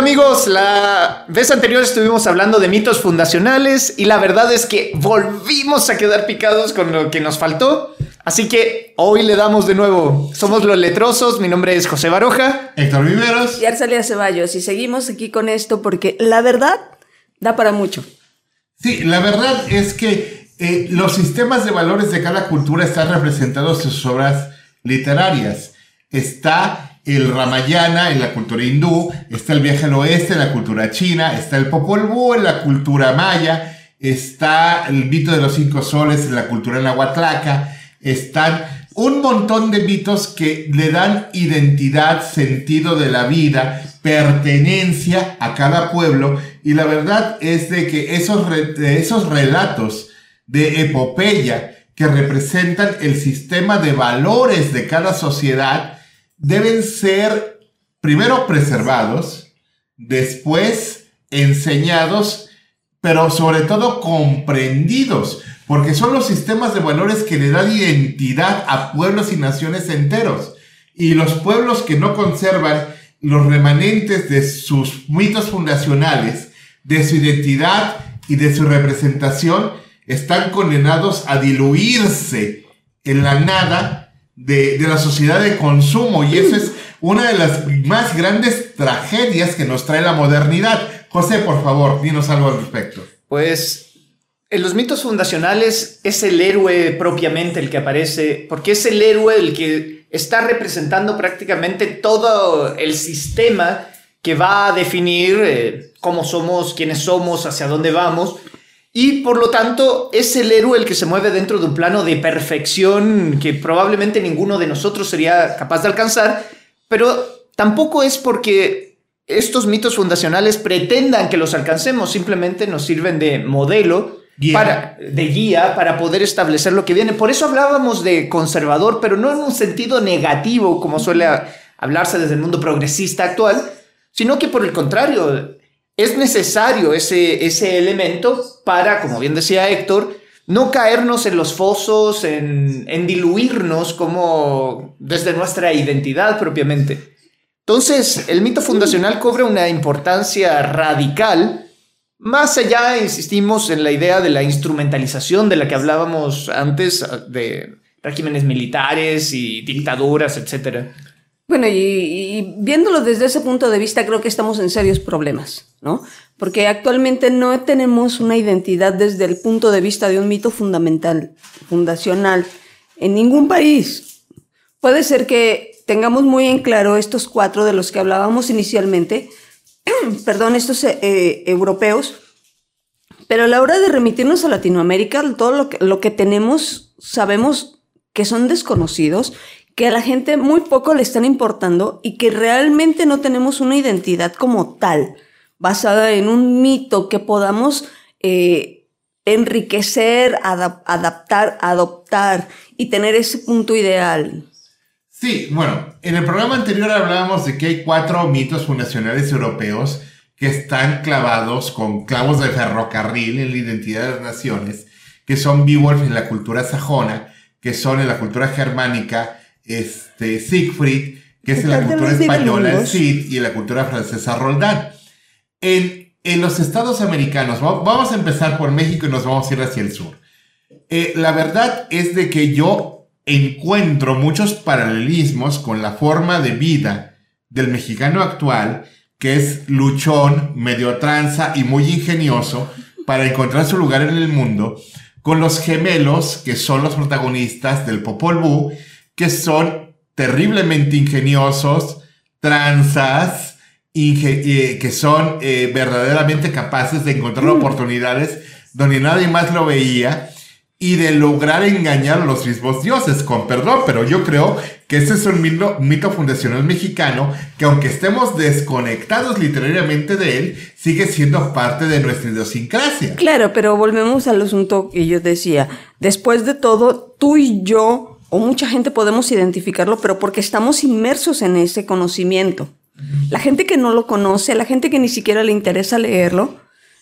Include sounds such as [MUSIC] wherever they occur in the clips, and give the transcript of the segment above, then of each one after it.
Amigos, la vez anterior estuvimos hablando de mitos fundacionales y la verdad es que volvimos a quedar picados con lo que nos faltó. Así que hoy le damos de nuevo. Somos los letrosos, mi nombre es José Baroja. Héctor Viveros. Y Arcelia Ceballos. Y seguimos aquí con esto porque la verdad da para mucho. Sí, la verdad es que eh, los sistemas de valores de cada cultura están representados en sus obras literarias. Está el Ramayana en la cultura hindú, está el viaje al oeste en la cultura china, está el Popol Vuh en la cultura maya, está el mito de los cinco soles en la cultura nahuatlaca, están un montón de mitos que le dan identidad, sentido de la vida, pertenencia a cada pueblo y la verdad es de que esos, esos relatos de epopeya que representan el sistema de valores de cada sociedad, deben ser primero preservados, después enseñados, pero sobre todo comprendidos, porque son los sistemas de valores que le dan identidad a pueblos y naciones enteros. Y los pueblos que no conservan los remanentes de sus mitos fundacionales, de su identidad y de su representación, están condenados a diluirse en la nada de, la sociedad de consumo y eso es una de las más grandes tragedias que nos trae la modernidad. José, por favor, dinos algo al respecto. Pues en los mitos fundacionales es el héroe propiamente el que aparece, porque es el héroe el que está representando prácticamente todo el sistema que va a definir eh, cómo somos, quiénes somos, hacia dónde vamos. Y por lo tanto es el héroe el que se mueve dentro de un plano de perfección que probablemente ninguno de nosotros sería capaz de alcanzar, pero tampoco es porque estos mitos fundacionales pretendan que los alcancemos, simplemente nos sirven de modelo, Para, de guía para poder establecer lo que viene. Por eso hablábamos de conservador, pero no en un sentido negativo como suele hablarse desde el mundo progresista actual, sino que por el contrario, es necesario ese, ese elemento para, como bien decía Héctor, no caernos en los fosos, en, en diluirnos como desde nuestra identidad propiamente. Entonces, el mito fundacional cobra una importancia radical, más allá, insistimos, en la idea de la instrumentalización de la que hablábamos antes, de regímenes militares y dictaduras, etcétera. Bueno, y, viéndolo desde ese punto de vista, creo que estamos en serios problemas, ¿no? Porque actualmente no tenemos una identidad desde el punto de vista de un mito fundamental, fundacional, en ningún país. Puede ser que tengamos muy en claro estos cuatro de los que hablábamos inicialmente, [CLEARS THROAT] perdón, estos eh, europeos, pero a la hora de remitirnos a Latinoamérica, todo lo que, lo que tenemos sabemos que son desconocidos que a la gente muy poco le están importando y que realmente no tenemos una identidad como tal, basada en un mito que podamos eh, enriquecer, adaptar, adoptar y tener ese punto ideal. Sí, bueno, en el programa anterior hablábamos de que hay cuatro mitos fundacionales europeos que están clavados con clavos de ferrocarril en la identidad de las naciones, que son Beowulf en la cultura sajona, que son en la cultura germánica, este, Siegfried, que es en la cultura española el Cid y en la cultura francesa Roldán. En, en los estados americanos, vamos a empezar por México y nos vamos a ir hacia el sur. Eh, la verdad es de que yo encuentro muchos paralelismos con la forma de vida del mexicano actual, que es luchón, medio tranza y muy ingenioso para encontrar su lugar en el mundo, con los gemelos, que son los protagonistas del Popol Vuh, que son terriblemente ingeniosos, tranzas, eh, que son eh, verdaderamente capaces de encontrar mm. oportunidades donde nadie más lo veía y de lograr engañar a los mismos dioses, con perdón, pero yo creo que ese es un mito, mito, fundacional mexicano que aunque estemos desconectados literariamente de él, sigue siendo parte de nuestra idiosincrasia. Claro, pero volvemos al asunto que yo decía. Después de todo, tú y yo o mucha gente podemos identificarlo, pero porque estamos inmersos en ese conocimiento. La gente que no lo conoce, la gente que ni siquiera le interesa leerlo,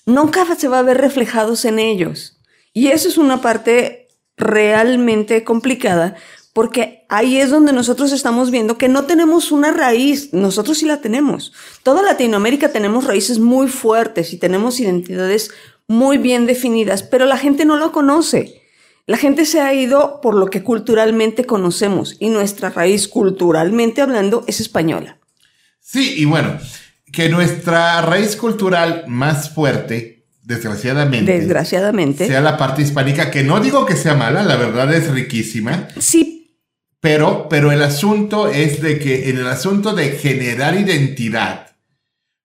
nunca se va a ver reflejados en ellos. Y eso es una parte realmente complicada porque ahí es donde nosotros estamos viendo que no tenemos una raíz, nosotros sí la tenemos. Toda Latinoamérica tenemos raíces muy fuertes y tenemos identidades muy bien definidas, pero la gente no lo conoce. La gente se ha ido por lo que culturalmente conocemos y nuestra raíz culturalmente hablando es española. Sí, y bueno, que nuestra raíz cultural más fuerte, desgraciadamente, desgraciadamente, sea la parte hispánica, que no digo que sea mala, la verdad es riquísima. Sí. Pero, pero el asunto es de que en el asunto de generar identidad,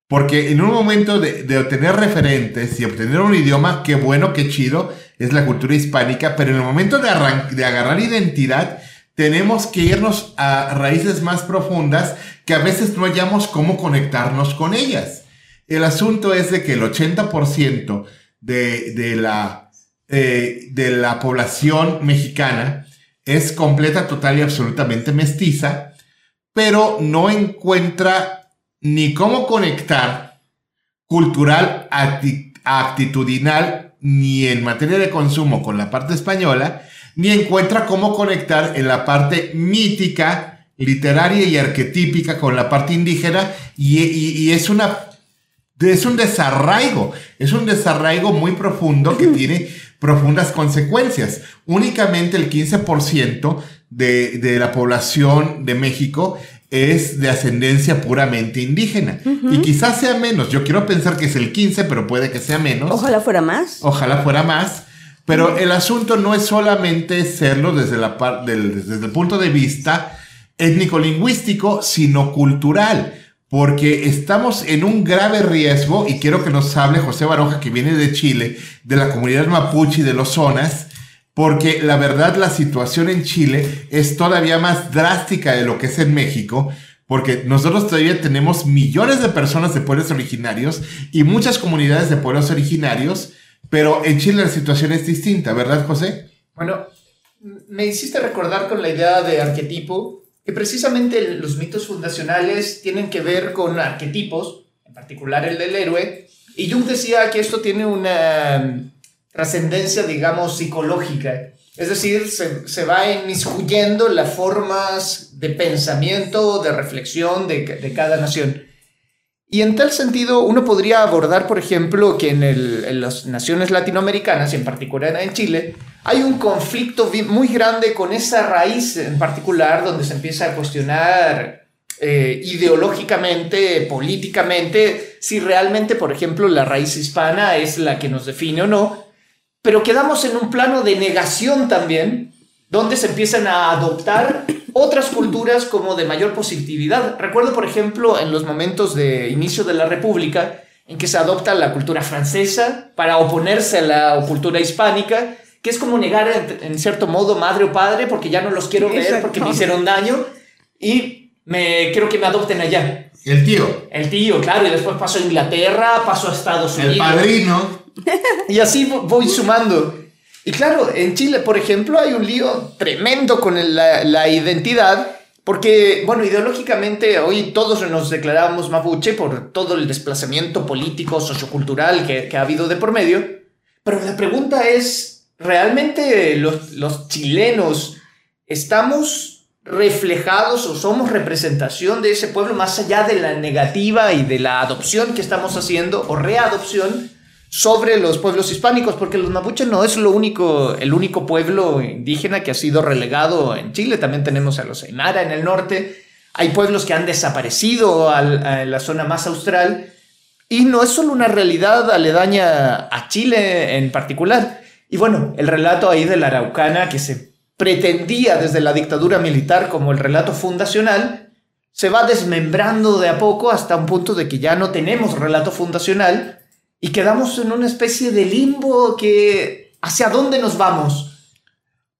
porque en un momento de, obtener referentes y obtener un idioma, qué bueno, qué chido, es la cultura hispánica, pero en el momento de, de agarrar identidad, tenemos que irnos a raíces más profundas que a veces no hallamos cómo conectarnos con ellas. El asunto es de que el 80% de, de, la, eh, de la población mexicana es completa, total y absolutamente mestiza, pero no encuentra ni cómo conectar cultural, actitudinal, ni en materia de consumo con la parte española, ni encuentra cómo conectar en la parte mítica, literaria y arquetípica con la parte indígena, y, es una es un desarraigo, es un desarraigo muy profundo que [LAUGHS] tiene profundas consecuencias. Únicamente el 15% de, de la población de México es de ascendencia puramente indígena. Y quizás sea menos. Yo quiero pensar que es el 15, pero puede que sea menos. Ojalá fuera más. Ojalá fuera más. Pero el asunto no es solamente serlo desde, la desde el punto de vista étnico-lingüístico, sino cultural. Porque estamos en un grave riesgo, y quiero que nos hable José Baroja, que viene de Chile, de la comunidad mapuche y de los zonas, porque la verdad la situación en Chile es todavía más drástica de lo que es en México, porque nosotros todavía tenemos millones de personas de pueblos originarios y muchas comunidades de pueblos originarios, pero en Chile la situación es distinta, ¿verdad, José? Bueno, me hiciste recordar con la idea de arquetipo que precisamente los mitos fundacionales tienen que ver con arquetipos, en particular el del héroe, y Jung decía que esto tiene una trascendencia, digamos, psicológica. Es decir, se, se, va inmiscuyendo las formas de pensamiento, de reflexión de, de, cada nación. Y en tal sentido, uno podría abordar, por ejemplo, que en, el, en las naciones latinoamericanas, y en particular en Chile, hay un conflicto muy grande con esa raíz en particular, donde se empieza a cuestionar eh, ideológicamente, políticamente, si realmente, por ejemplo, la raíz hispana es la que nos define o no, pero quedamos en un plano de negación también, donde se empiezan a adoptar otras culturas como de mayor positividad. Recuerdo, por ejemplo, en los momentos de inicio de la República, en que se adopta la cultura francesa para oponerse a la cultura hispánica, que es como negar en, cierto modo madre o padre porque ya no los quiero ver porque me hicieron daño y me creo que me adopten allá. El tío. El tío, claro, y después paso a Inglaterra, paso a Estados Unidos. El padrino [LAUGHS] y así voy sumando. Y claro, en Chile, por ejemplo, hay un lío tremendo con la, identidad, porque, bueno, ideológicamente hoy todos nos declarábamos mapuche por todo el desplazamiento político, sociocultural que, que ha habido de por medio. Pero la pregunta es, ¿realmente los, los chilenos estamos reflejados o somos representación de ese pueblo más allá de la negativa y de la adopción que estamos haciendo o readopción? sobre los pueblos hispánicos, porque los mapuches no es lo único, el único pueblo indígena que ha sido relegado en Chile. También tenemos a los Aymara en el norte. Hay pueblos que han desaparecido a la zona más austral. Y no es solo una realidad aledaña a Chile en particular. Y bueno, el relato ahí de la Araucana, que se pretendía desde la dictadura militar como el relato fundacional, se va desmembrando de a poco hasta un punto de que ya no tenemos relato fundacional, y quedamos en una especie de limbo que hacia dónde nos vamos.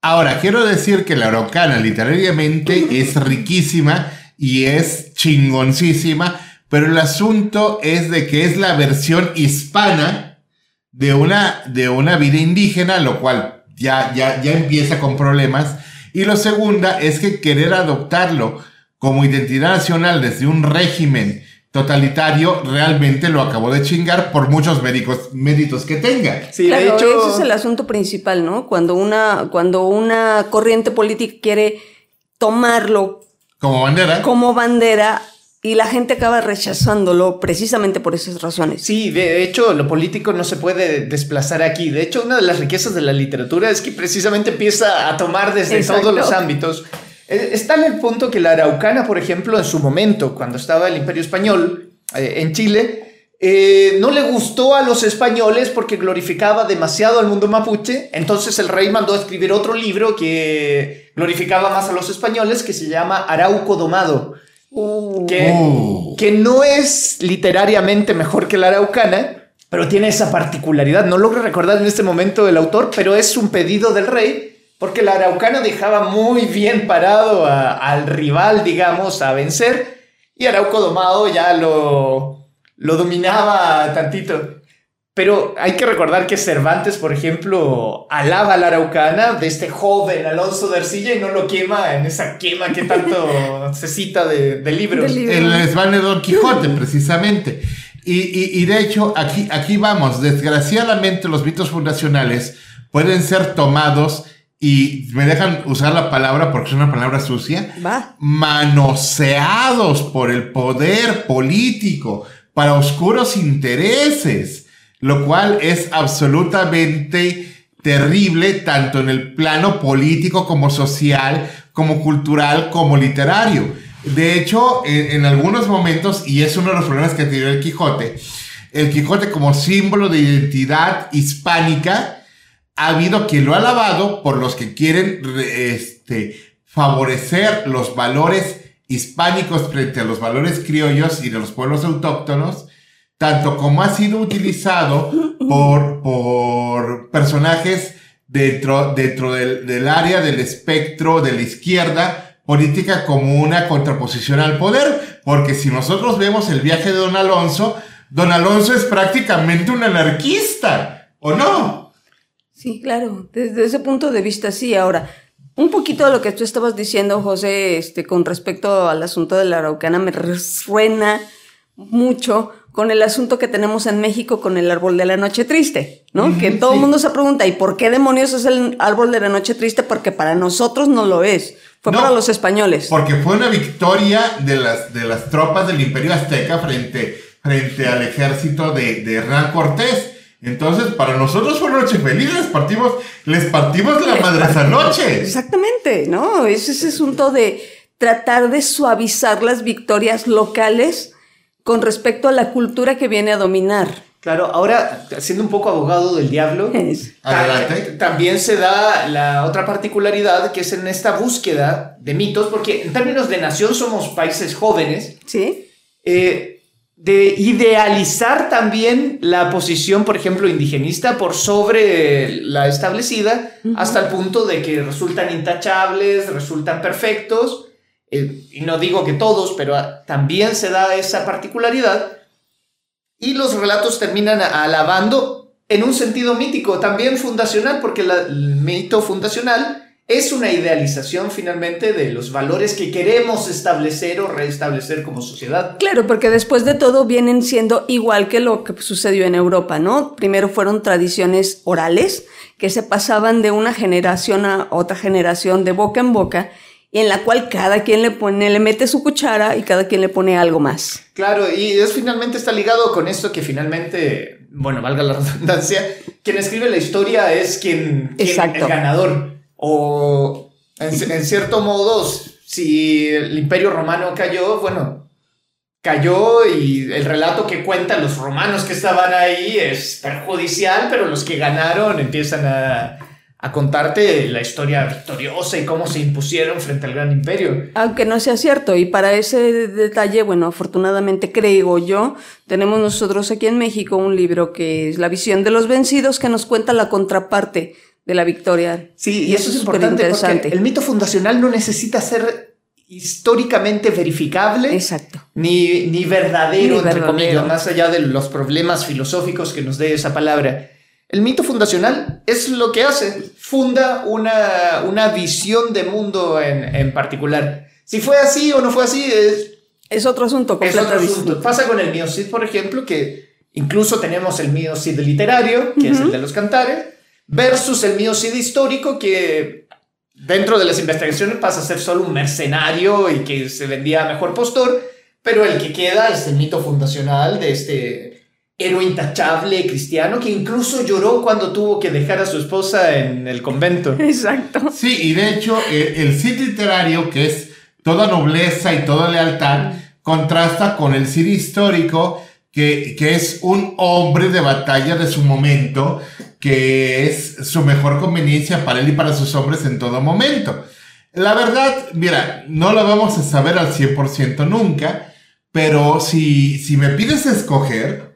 Ahora, quiero decir que la Araucana literariamente es riquísima y es chingoncísima, pero el asunto es de que es la versión hispana de una, de una vida indígena, lo cual ya, ya, ya empieza con problemas. Y lo segunda es que querer adoptarlo como identidad nacional desde un régimen totalitario realmente lo acabó de chingar por muchos méritos, méritos que tenga. Sí, de hecho, ese es el asunto principal, ¿no? Cuando una, cuando una corriente política quiere tomarlo Como bandera. como bandera y la gente acaba rechazándolo precisamente por esas razones. Sí, de hecho, lo político no se puede desplazar aquí. De hecho, una de las riquezas de la literatura es que precisamente empieza a tomar desde Exacto. todos los ámbitos. Eh, Está en el punto que la Araucana, por ejemplo, en su momento, cuando estaba el Imperio Español eh, en Chile, eh, no le gustó a los españoles porque glorificaba demasiado al mundo mapuche. Entonces el rey mandó a escribir otro libro que glorificaba más a los españoles, que se llama Arauco Domado que, Uh. que no es literariamente mejor que la araucana, pero tiene esa particularidad. No logro recordar en este momento el autor, pero es un pedido del rey, porque la araucana dejaba muy bien parado a- al rival, digamos, a vencer, y Arauco Domado ya lo, lo dominaba tantito. Pero hay que recordar que Cervantes, por ejemplo, alaba a la araucana de este joven Alonso de Ercilla y no lo quema en esa quema que tanto [LAUGHS] se cita de, de libros. Libro. El desván de Don Quijote, precisamente. Y, y- y de hecho, aquí, aquí vamos. Desgraciadamente, los mitos fundacionales pueden ser tomados y me dejan usar la palabra porque es una palabra sucia. Va. Manoseados por el poder político para oscuros intereses, lo cual es absolutamente terrible tanto en el plano político como social, como cultural, como literario. De hecho, en, algunos momentos, y es uno de los problemas que tiene el Quijote, el Quijote como símbolo de identidad hispánica, ha habido quien lo ha alabado por los que quieren re- este, favorecer los valores hispánicos frente a los valores criollos y de los pueblos autóctonos, tanto como ha sido utilizado por, por personajes dentro, dentro del, del área del espectro de la izquierda política como una contraposición al poder, porque si nosotros vemos el viaje de Don Alonso, Don Alonso es prácticamente un anarquista, ¿o no? Sí, claro, desde ese punto de vista sí. Ahora, un poquito de lo que tú estabas diciendo, José, este, con respecto al asunto de la Araucana, me resuena mucho con el asunto que tenemos en México con el árbol de la noche triste, ¿no? Que todo el sí. mundo se pregunta, ¿y por qué demonios es el árbol de la noche triste? Porque para nosotros no lo es, fue No, para los españoles. Porque fue una victoria de las, de las tropas del Imperio Azteca frente, frente al ejército de, de Hernán Cortés. Entonces, para nosotros fue noche feliz, les partimos, les partimos la madre esa noche. Exactamente, ¿no? Es ese asunto de tratar de suavizar las victorias locales con respecto a la cultura que viene a dominar. Claro, ahora, siendo un poco abogado del diablo, [LAUGHS] Es- también se da la otra particularidad que es en esta búsqueda de mitos, porque en términos de nación somos países jóvenes, ¿Sí? eh, de idealizar también la posición, por ejemplo, indigenista por sobre la establecida, hasta el punto de que resultan intachables, resultan perfectos, y no digo que todos, pero ah, también se da esa particularidad, y los relatos terminan alabando en un sentido mítico, también fundacional, porque el mito fundacional es una idealización finalmente de los valores que queremos establecer o restablecer como sociedad. Claro, porque después de todo vienen siendo igual que lo que sucedió en Europa, ¿no? Primero fueron tradiciones orales que se pasaban de una generación a otra generación de boca en boca y en la cual cada quien le pone, le mete su cuchara y cada quien le pone algo más. Claro, y es finalmente está ligado con esto que finalmente, bueno, valga la [LAUGHS] redundancia, quien escribe la historia es quien, quien Exacto. el ganador. O en, en cierto modo, si el imperio romano cayó, bueno, cayó y el relato que cuentan los romanos que estaban ahí es perjudicial, pero los que ganaron empiezan a, a contarte la historia victoriosa y cómo se impusieron frente al gran imperio. Aunque no sea cierto, y para ese detalle, bueno, afortunadamente creo yo, tenemos nosotros aquí en México un libro que es La visión de los vencidos, que nos cuenta la contraparte de la victoria. Sí, y eso es importante porque el mito fundacional no necesita ser históricamente verificable Exacto. ni, ni verdadero, Ni entre verdadero. comillas, más allá de los problemas filosóficos que nos dé esa palabra. El mito fundacional es lo que hace, funda una, una visión de mundo en, en particular. Si fue así o no fue así, es, Es otro asunto es otro asunto. Pasa con el Miocid, por ejemplo, que incluso tenemos el Miocid literario, que es el de los cantares, versus el Miocid histórico, que dentro de las investigaciones pasa a ser solo un mercenario y que se vendía a mejor postor, pero el que queda es el mito fundacional de este héroe intachable cristiano que incluso lloró cuando tuvo que dejar a su esposa en el convento. [LAUGHS] Exacto. Sí, y de hecho el, el Cid literario, que es toda nobleza y toda lealtad, contrasta con el Cid histórico, que, que es un hombre de batalla de su momento, que es su mejor conveniencia para él y para sus hombres en todo momento. La verdad, mira, no lo vamos a saber al 100% nunca, pero si, si me pides escoger,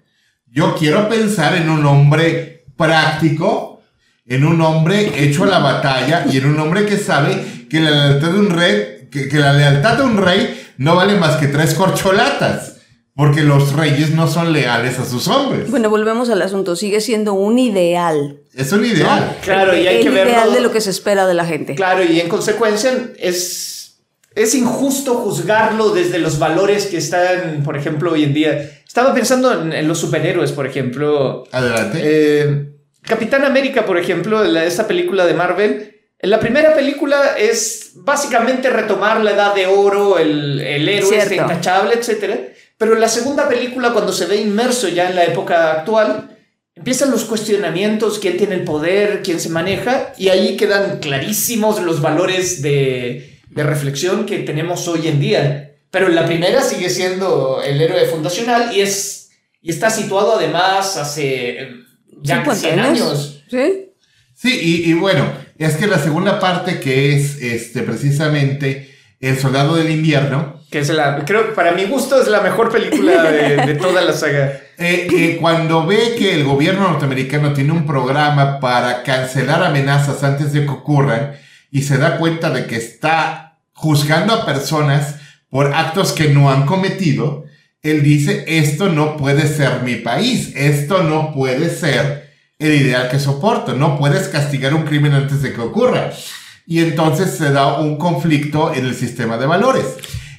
yo quiero pensar en un hombre práctico, en un hombre hecho a la batalla y en un hombre que sabe que la lealtad de un rey, que, que la lealtad de un rey no vale más que tres corcholatas. Porque los reyes no son leales a sus hombres. Bueno, volvemos al asunto. Sigue siendo un ideal. Es un ideal. Claro, y hay el que verlo. ideal de lo que se espera de la gente. Claro, y en consecuencia es, es injusto juzgarlo desde los valores que están, por ejemplo, hoy en día. Estaba pensando en, en los superhéroes, por ejemplo. Adelante. Eh, Capitán América, por ejemplo, la- esta película de Marvel. En la primera película es básicamente retomar la edad de oro, el, el héroe este intachable, etc. Pero en la segunda película, cuando se ve inmerso ya en la época actual, empiezan los cuestionamientos, quién tiene el poder, quién se maneja, y ahí quedan clarísimos los valores de, de reflexión que tenemos hoy en día. Pero la primera sigue siendo el héroe fundacional y, es, y está situado además hace eh, ya 50 100 años. ¿Sí? Sí, y, y bueno, es que la segunda parte que es este precisamente El Soldado del Invierno, Que es la, creo, para mi gusto es la mejor película de, de [LAUGHS] toda la saga. eh, eh, cuando ve que el gobierno norteamericano tiene un programa para cancelar amenazas antes de que ocurran y se da cuenta de que está juzgando a personas por actos que no han cometido, él dice, esto no puede ser mi país, esto no puede ser el ideal que soporto, no puedes castigar un crimen antes de que ocurra. Y entonces se da un conflicto en el sistema de valores.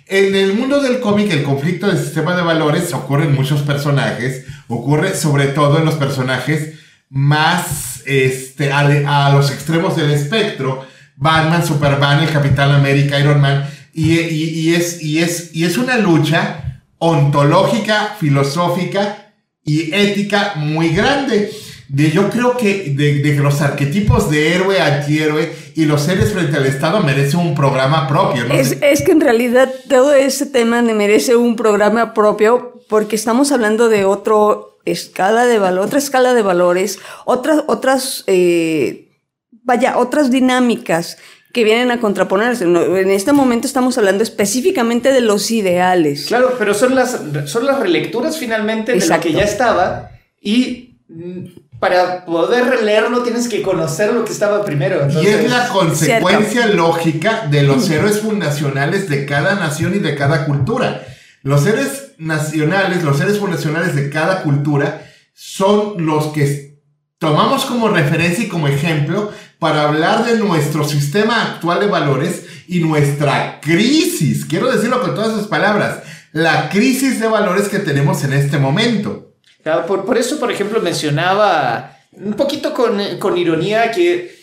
En el mundo del cómic, el conflicto del sistema de valores ocurre en muchos personajes, ocurre sobre todo en los personajes más este, a, a los extremos del espectro, Batman, Superman, el Capitán América, Iron Man, y, es, y, es, y es una lucha ontológica, filosófica y ética muy grande. De, yo creo que de, los arquetipos de héroe, antihéroe y los seres frente al Estado merecen un programa propio. ¿no? Es, es que en realidad todo ese tema me merece un programa propio porque estamos hablando de otro escala de valor, otra escala de valores, otras, otras, eh, vaya, otras dinámicas que vienen a contraponerse. En este momento estamos hablando específicamente de los ideales. Claro, pero son las, son las relecturas finalmente de Exacto. lo que ya estaba y para poder releerlo tienes que conocer lo que estaba primero. Y es la consecuencia lógica de los héroes fundacionales de cada nación y de cada cultura. Los héroes nacionales, los héroes fundacionales de cada cultura son los que tomamos como referencia y como ejemplo para hablar de nuestro sistema actual de valores y nuestra crisis. Quiero decirlo con todas sus palabras. La crisis de valores que tenemos en este momento. Claro, por, por eso, por ejemplo, mencionaba un poquito con, con ironía que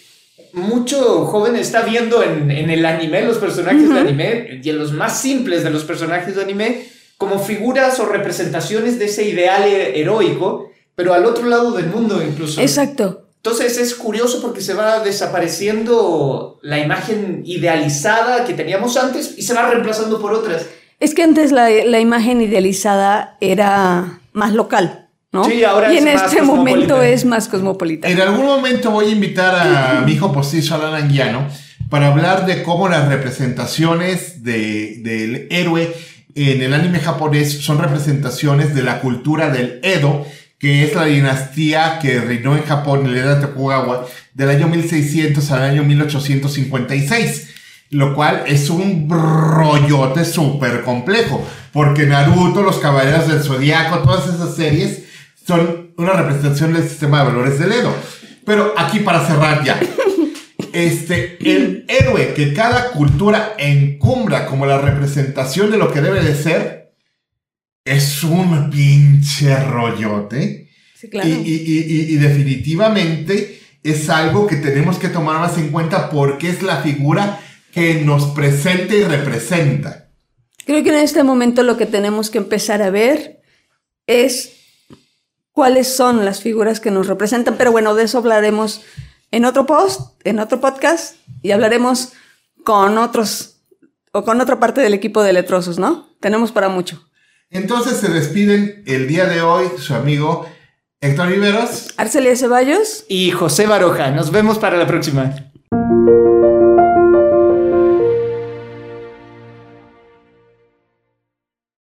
mucho joven está viendo en, en el anime, los personajes de anime, y en los más simples de los personajes de anime, como figuras o representaciones de ese ideal he- heroico, pero al otro lado del mundo incluso. Exacto. Entonces es curioso porque se va desapareciendo la imagen idealizada que teníamos antes y se va reemplazando por otras. Es que antes la, la imagen idealizada era más local, ¿no? Sí, ahora y es en más este momento es más cosmopolita. En algún momento voy a invitar a [LAUGHS] mi hijo postizo Alan Anguiano para hablar de cómo las representaciones de- del héroe en el anime japonés son representaciones de la cultura del Edo, que es la dinastía que reinó en Japón la era de Tokugawa del año 1600 al año 1856. Lo cual es un rollote súper complejo. Porque Naruto, los Caballeros del Zodiaco, todas esas series son una representación del sistema de valores del Edo. Pero aquí para cerrar ya. Este, el héroe que cada cultura encumbra como la representación de lo que debe de ser es un pinche rollote. Sí, claro. Y, y- y- y- y definitivamente es algo que tenemos que tomar más en cuenta porque es la figura que nos presenta y representa. Creo que en este momento lo que tenemos que empezar a ver es cuáles son las figuras que nos representan, pero bueno, de eso hablaremos en otro post, en otro podcast, y hablaremos con otros o con otra parte del equipo de letrosos, ¿no? Tenemos para mucho. Entonces se despiden el día de hoy su amigo Héctor Riveros, Arcelia Ceballos y José Baroja. Nos vemos para la próxima.